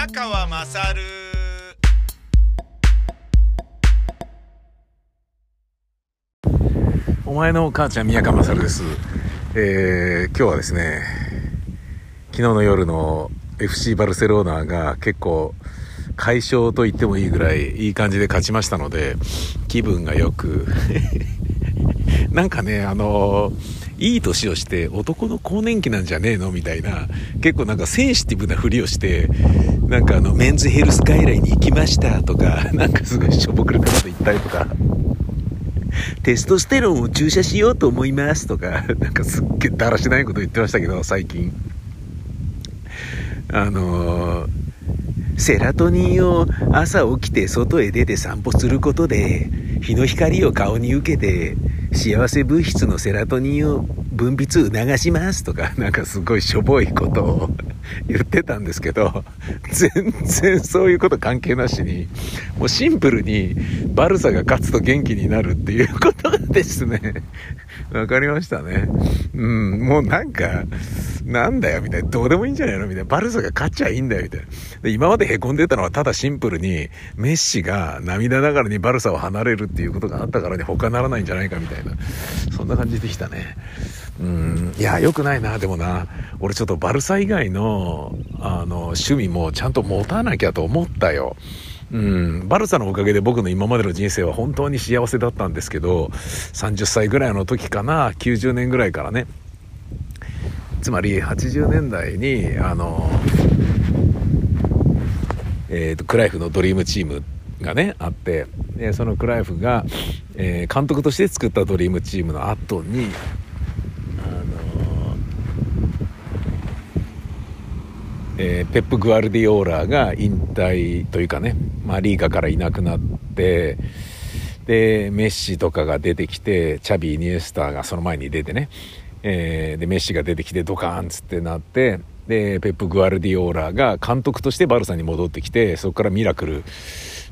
宮川まさるお前の母ちゃん宮川勝です。えー、今日はですね、昨日の夜の FC バルセロナが結構快勝と言ってもいいぐらいいい感じで勝ちましたので、気分がよく、なんかね、あのいい年をして男の更年期なんじゃねえのみたいな、結構なんかセンシティブなふりをして、なんかあの、メンズヘルス外来に行きましたとか、なんかすごいしょぼくれたこと言ったりとか、テストステロンを注射しようと思いますとか、なんかすっげえだらしないこと言ってましたけど、最近。あのーセラトニンを朝起きて外へ出て散歩することで、日の光を顔に受けて、幸せ物質のセラトニンを分泌促しますとか、なんかすごいしょぼいことを言ってたんですけど、全然そういうこと関係なしに、もうシンプルにバルサが勝つと元気になるっていうことがですね、わかりましたね。うん、もうなんか、なんだよ、みたいな。どうでもいいんじゃないの？みたいな。バルサが勝っちゃいいんだよ、みたいな。で今まで凹んでたのはただシンプルに、メッシが涙ながらにバルサを離れるっていうことがあったからに他ならないんじゃないか、みたいな。そんな感じでしたね。うん、いや、良くないな、でもな。俺ちょっとバルサ以外の、あの、趣味もちゃんと持たなきゃと思ったよ。うん、バルサのおかげで僕の今までの人生は本当に幸せだったんですけど、30歳ぐらいの時かな、90年ぐらいからね。つまり80年代に、あの、えーと、クライフのドリームチームがね、あって、でそのクライフが、えー監督として作ったドリームチームの後に、あのえーペップ・グアルディオーラが引退というかね、まあ、リーガからいなくなってでメッシとかが出てきてチャビ・イニエスタがその前に出てね、えーでメッシが出てきてドカーンっつってなってでペップ・グアルディオーラが監督としてバルサに戻ってきてそこからミラクル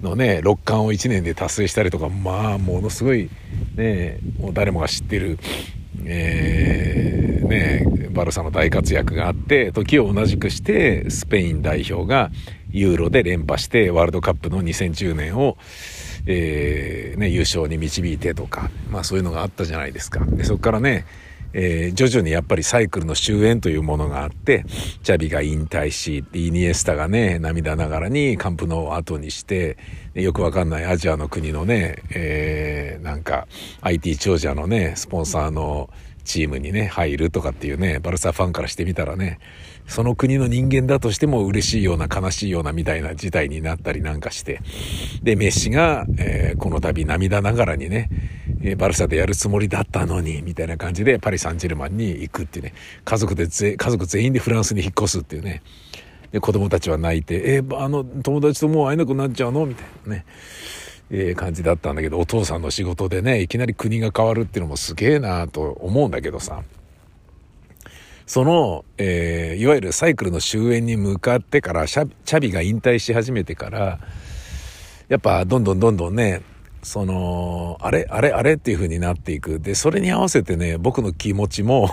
のね6冠を1年で達成したりとかまあものすごいねもう誰もが知ってるえーね、バルサの大活躍があって時を同じくしてスペイン代表がユーロで連覇してワールドカップの2010年を、えーね、優勝に導いてとか、まあ、そういうのがあったじゃないですか。でそこからね、えー徐々にやっぱりサイクルの終焉というものがあってチャビが引退しイニエスタがね涙ながらにカンプノを後にしてよくわかんないアジアの国のね、えーなんか IT 長者のねスポンサーのチームにね入るとかっていうねバルサファンからしてみたらねその国の人間だとしても嬉しいような悲しいようなみたいな事態になったりなんかしてでメッシが、えーこの度涙ながらにねえーバルサでやるつもりだったのにみたいな感じでパリ・サンジェルマンに行くっていうね。家族でぜ家族全員でフランスに引っ越すっていうね。で子供たちは泣いて「えーあの友達ともう会えなくなっちゃうの?」みたいなね、えー感じだったんだけどお父さんの仕事でねいきなり国が変わるっていうのもすげえなと思うんだけどさ。その、えーいわゆるサイクルの終焉に向かってからチャビが引退し始めてからやっぱどんどんどんどんねそのあれあれあれっていう風になっていくでそれに合わせてね僕の気持ちも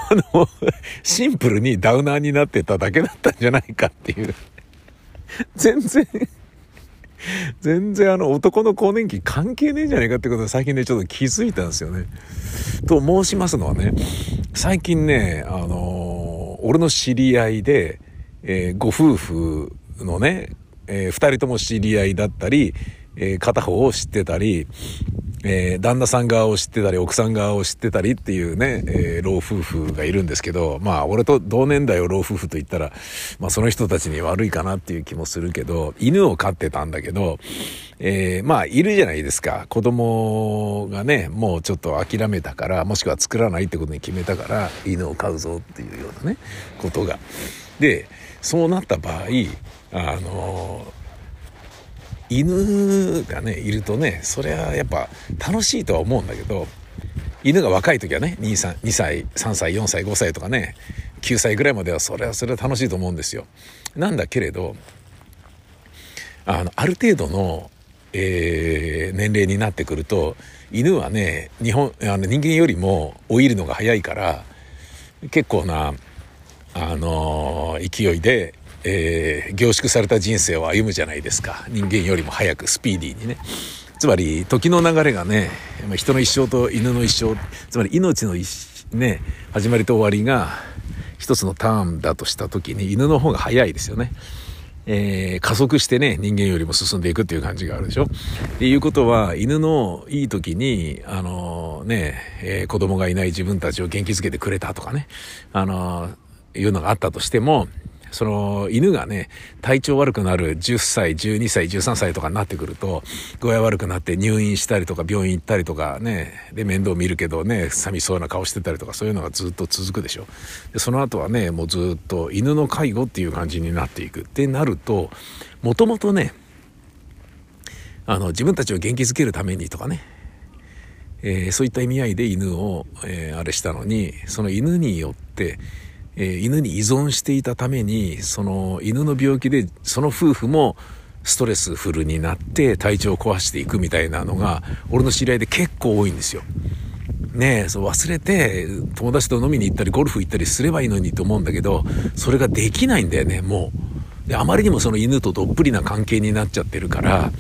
シンプルにダウナーになってただけだったんじゃないかっていう全然全然あの男の更年期関係ねえんじゃないかってことを最近ねちょっと気づいたんですよね。と申しますのはね最近ねあのー俺の知り合いで、えーご夫婦のね、えー二人とも知り合いだったり、えー片方を知ってたり、えー旦那さん側を知ってたり奥さん側を知ってたりっていうね、えー老夫婦がいるんですけどまあ俺と同年代を老夫婦と言ったら、まあ、その人たちに悪いかなっていう気もするけど犬を飼ってたんだけど、えーまあいるじゃないですか子供がねもうちょっと諦めたからもしくは作らないってことに決めたから犬を飼うぞっていうようなねことが。でそうなった場合あの犬がねいるとねそれはやっぱ楽しいとは思うんだけど犬が若い時はね 2, 歳2歳3歳4歳5歳とかね9歳ぐらいまではそれはそれは楽しいと思うんですよ。なんだけれどあのある程度の、えー年齢になってくると犬はね日本あの人間よりも老いるのが早いから結構なあのー勢いで、えー、凝縮された人生を歩むじゃないですか。人間よりも早くスピーディーにね。つまり、時の流れがね、人の一生と犬の一生、つまり命の一、ね、始まりと終わりが、一つのターンだとした時に、犬の方が早いですよね。えー、加速してね、人間よりも進んでいくっていう感じがあるでしょっていうことは、犬のいい時に、あのー、ね、えー、子供がいない自分たちを元気づけてくれたとかね、あのー、いうのがあったとしても、その犬がね、体調悪くなる10歳、12歳、13歳とかになってくると、具合悪くなって入院したりとか病院行ったりとかね、で面倒見るけどね、寂しそうな顔してたりとかそういうのがずっと続くでしょ。でその後はね、もうずっと犬の介護っていう感じになっていくってなると、もともとね、あの、自分たちを元気づけるためにとかね、えー、そういった意味合いで犬を、えー、あれしたのに、その犬によって、えー、犬に依存していたために、その犬の病気で、その夫婦もストレスフルになって体調を壊していくみたいなのが、俺の知り合いで結構多いんですよ。ねえ、そう忘れて友達と飲みに行ったりゴルフ行ったりすればいいのにと思うんだけど、それができないんだよね、もう。で、あまりにもその犬とどっぷりな関係になっちゃってるから、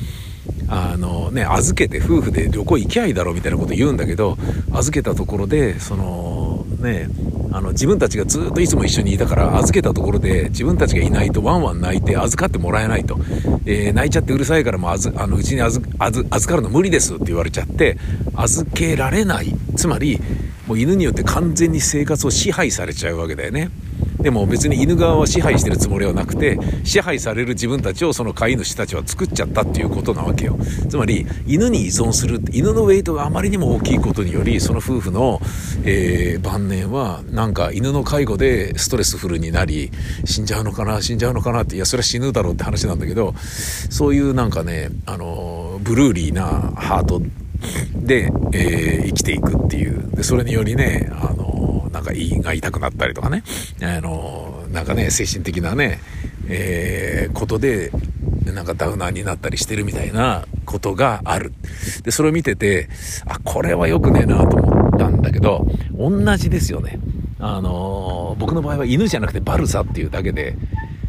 あのね、預けて夫婦で旅行行きゃいいだろうみたいなこと言うんだけど、預けたところで、そのね、あの自分たちがずっといつも一緒にいたから預けたところで自分たちがいないとワンワン泣いて預かってもらえないと、えー、泣いちゃってうるさいからもうあのうちに預預かるの無理ですって言われちゃって預けられないつまりもう犬によって完全に生活を支配されちゃうわけだよね。でも別に犬側は支配してるつもりはなくて、支配される自分たちをその飼い主たちは作っちゃったっていうことなわけよ。つまり、犬に依存する、犬のウェイトがあまりにも大きいことにより、その夫婦の、えー、晩年は、なんか犬の介護でストレスフルになり、死んじゃうのかな、死んじゃうのかなって、いや、それは死ぬだろうって話なんだけど、そういうなんかね、あの、ブルーリーなハートで、えー、生きていくっていう。で、それによりね、あ、なんか胃が痛くなったりとかね、あの、なんかね、精神的なね、えー、ことで、なんかダウナーになったりしてるみたいなことがある。で、それを見てて、あ、これは良くねえなと思ったんだけど、同じですよね。あの僕の場合は犬じゃなくてバルサっていうだけで、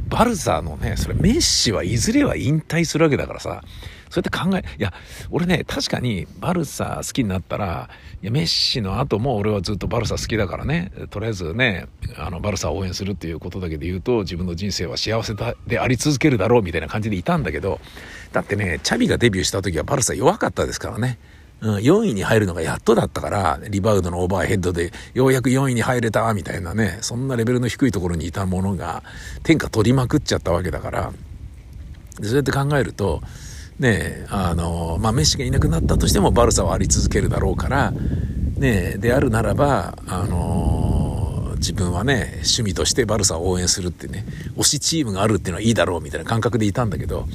バルサのね、それメッシはいずれは引退するわけだからさ、そうやって考え、いや、俺ね、確かにバルサ好きになったら、いや、メッシの後も俺はずっとバルサ好きだからね、とりあえずね、あの、バルサを応援するっていうことだけで言うと、自分の人生は幸せであり続けるだろうみたいな感じでいたんだけど、だってね、チャビがデビューした時はバルサ弱かったですからね。うん、4位に入るのがやっとだったから、リバウドのオーバーヘッドでようやく4位に入れた、みたいなね、そんなレベルの低いところにいたものが、天下取りまくっちゃったわけだから、そうやって考えると、ねあの、まあ、メッシがいなくなったとしてもバルサはあり続けるだろうから、ねであるならば、あの自分はね、趣味としてバルサを応援するってね、推しチームがあるっていうのはいいだろうみたいな感覚でいたんだけど、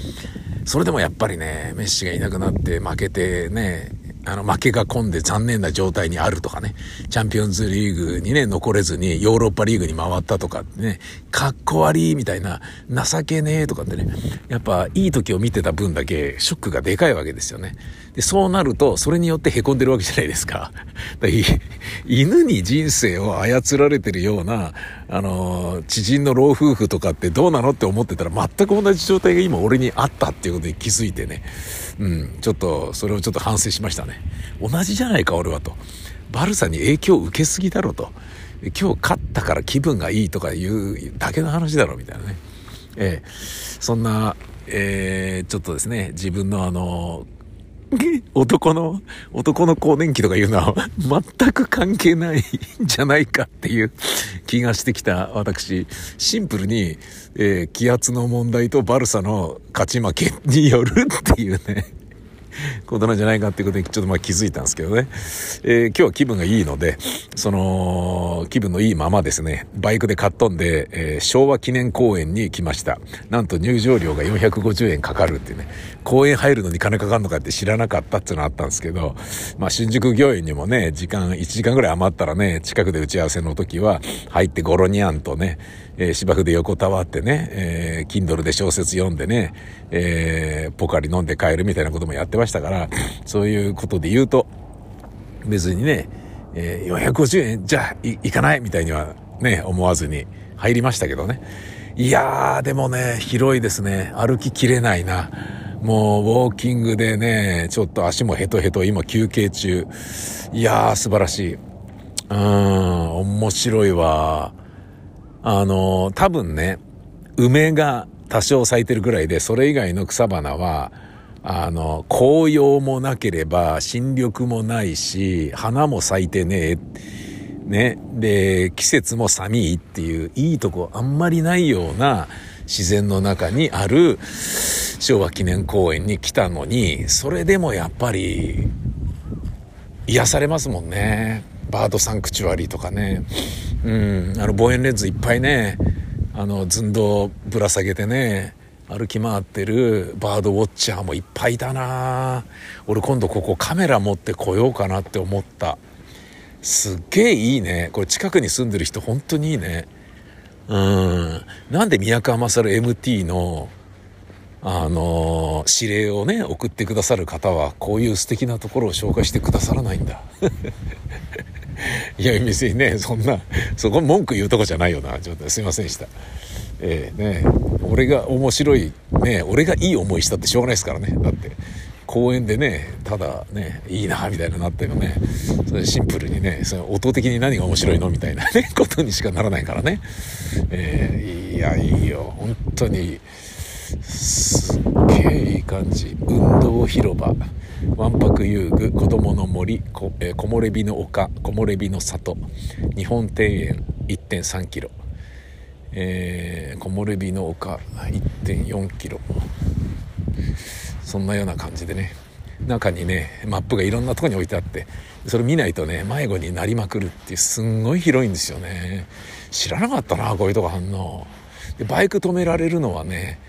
それでもやっぱりね、メッシがいなくなって負けてね、あの、負けが込んで残念な状態にあるとかね、チャンピオンズリーグにね、残れずにヨーロッパリーグに回ったとかね、かっこ悪いみたいな、情けねえとかってね、やっぱいい時を見てた分だけショックがでかいわけですよね。で、そうなると、それによって凹んでるわけじゃないですか。か犬に人生を操られてるような、あの、知人の老夫婦とかってどうなのって思ってたら全く同じ状態が今俺にあったっていうことに気づいてね、うん、ちょっと、それをちょっと反省しましたね。同じじゃないか、俺はと。バルサに影響を受けすぎだろと。今日勝ったから気分がいいとかいうだけの話だろ、みたいなね。ええそんな、えー、ちょっとですね、自分のあの、男の、男の更年期とかいうのは全く関係ないんじゃないかっていう気がしてきた私、シンプルに、えー、気圧の問題とバルサの勝ち負けによるっていうね。ことなんじゃないかっていうことにちょっとまあ気づいたんですけどね。えー、今日は気分がいいので、その、気分のいいままですね、バイクで買っ飛んで、えー、昭和記念公園に来ました。なんと入場料が450円かかるってね、公園入るのに金かかるのかって知らなかったっていうのあったんですけど、まあ新宿御苑にもね、時間、1時間ぐらい余ったらね、近くで打ち合わせの時は、入ってゴロニャンとね、え、芝生で横たわってね、えー、Kindle で小説読んでね、えー、ポカリ飲んで帰るみたいなこともやってましたから、そういうことで言うと、別にね、えー、450円じゃあ行かないみたいにはね、思わずに入りましたけどね。いやー、でもね、広いですね。歩ききれないな。もう、ウォーキングでね、ちょっと足もヘトヘト、今休憩中。いやー、素晴らしい。うーん、面白いわ。あの、多分ね、梅が多少咲いてるぐらいで、それ以外の草花は、あの、紅葉もなければ、新緑もないし、花も咲いてねえ。ね。で、季節も寒いっていう、いいとこあんまりないような自然の中にある昭和記念公園に来たのに、それでもやっぱり、癒されますもんね。バードサンクチュアリーとかね。うん、あの望遠レンズいっぱいね、あの寸胴ぶら下げてね、歩き回ってるバードウォッチャーもいっぱいだな。俺今度ここカメラ持ってこようかなって思った。すっげえいいね。これ近くに住んでる人本当にいいね。うん。なんで宮川勝 MT のあの指令をね送ってくださる方はこういう素敵なところを紹介してくださらないんだ。いや別にねそんなそこ文句言うとこじゃないよな。ちょっとすいませんでした。えー、ね俺が面白いね俺がいい思いしたってしょうがないですからね。だって公園でねただねいいなみたいななってもねそれシンプルにねそれ音的に何が面白いの？みたいなね ことにしかならないからね、えー、いやいいよ。本当にすっげえいい感じ。運動広場。わんぱく遊具子供の森こ、えー、木漏れ日の丘木漏れ日の里日本庭園1.3キロ。えー、木漏れ日の丘1.4キロ。そんなような感じでね。中にねマップがいろんなとこに置いてあってそれ見ないとね迷子になりまくるっていうすんごい広いんですよね。知らなかったなこういうとこあんのでバイク止められるのはね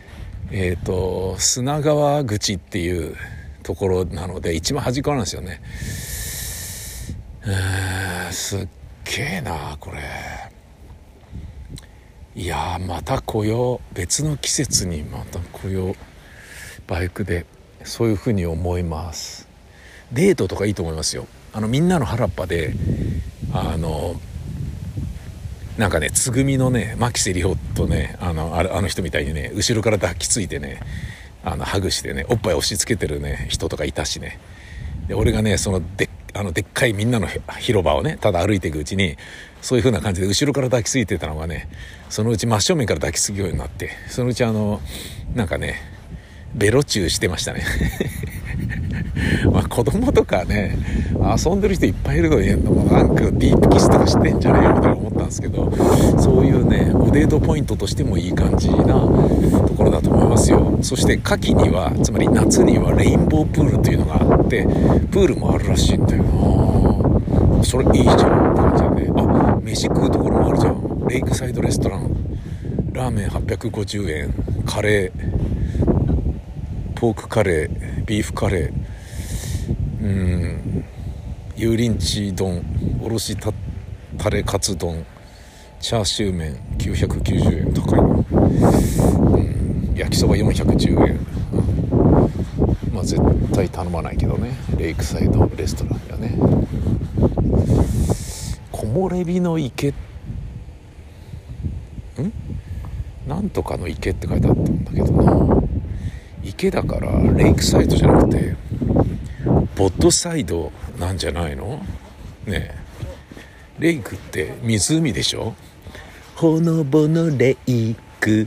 えっ、ー、と砂川口っていうところなので一番端っこなんですよね。うんすっげえなこれ。いやまた来よう。別の季節にまた来よう。バイクで。そういうふうに思います。デートとかいいと思いますよ。あのみんなの原っぱであのなんかねつぐみのね牧瀬里穂とねあのあの人みたいにね後ろから抱きついてねあのハグしてねおっぱい押し付けてるね人とかいたしね。で俺がねそのであのでっかいみんなの広場をねただ歩いていくうちにそういう風な感じで後ろから抱きついてたのがねそのうち真正面から抱きつくようになってそのうちあのなんかねベロチューしてましたね。まあ子供とかね遊んでる人いっぱいいるのになんかディープキスとかしてんじゃないよみたいな思ったんですけどそういうねおデートポイントとしてもいい感じなところだと思いますよ。そして夏季にはつまり夏にはレインボープールというのがあってプールもあるらしいんだよな。それいいじゃんって感じでね。あ飯食うところもあるじゃん。レイクサイドレストラン。ラーメン850円。カレー。ポークカレー。ビーフカレー。うん。油淋鶏丼おろしたタレカツ丼チャーシュー麺990円高い。うん。焼きそば410円。うん。まあ絶対頼まないけどね。レイクサイドレストランやね。木漏れ日の池。ん？なんとかの池って書いてあったんだけどな。池だからレイクサイドじゃなくてボッドサイドなんじゃないの？ねえ。レイクって湖でしょ？ほのぼのレイク。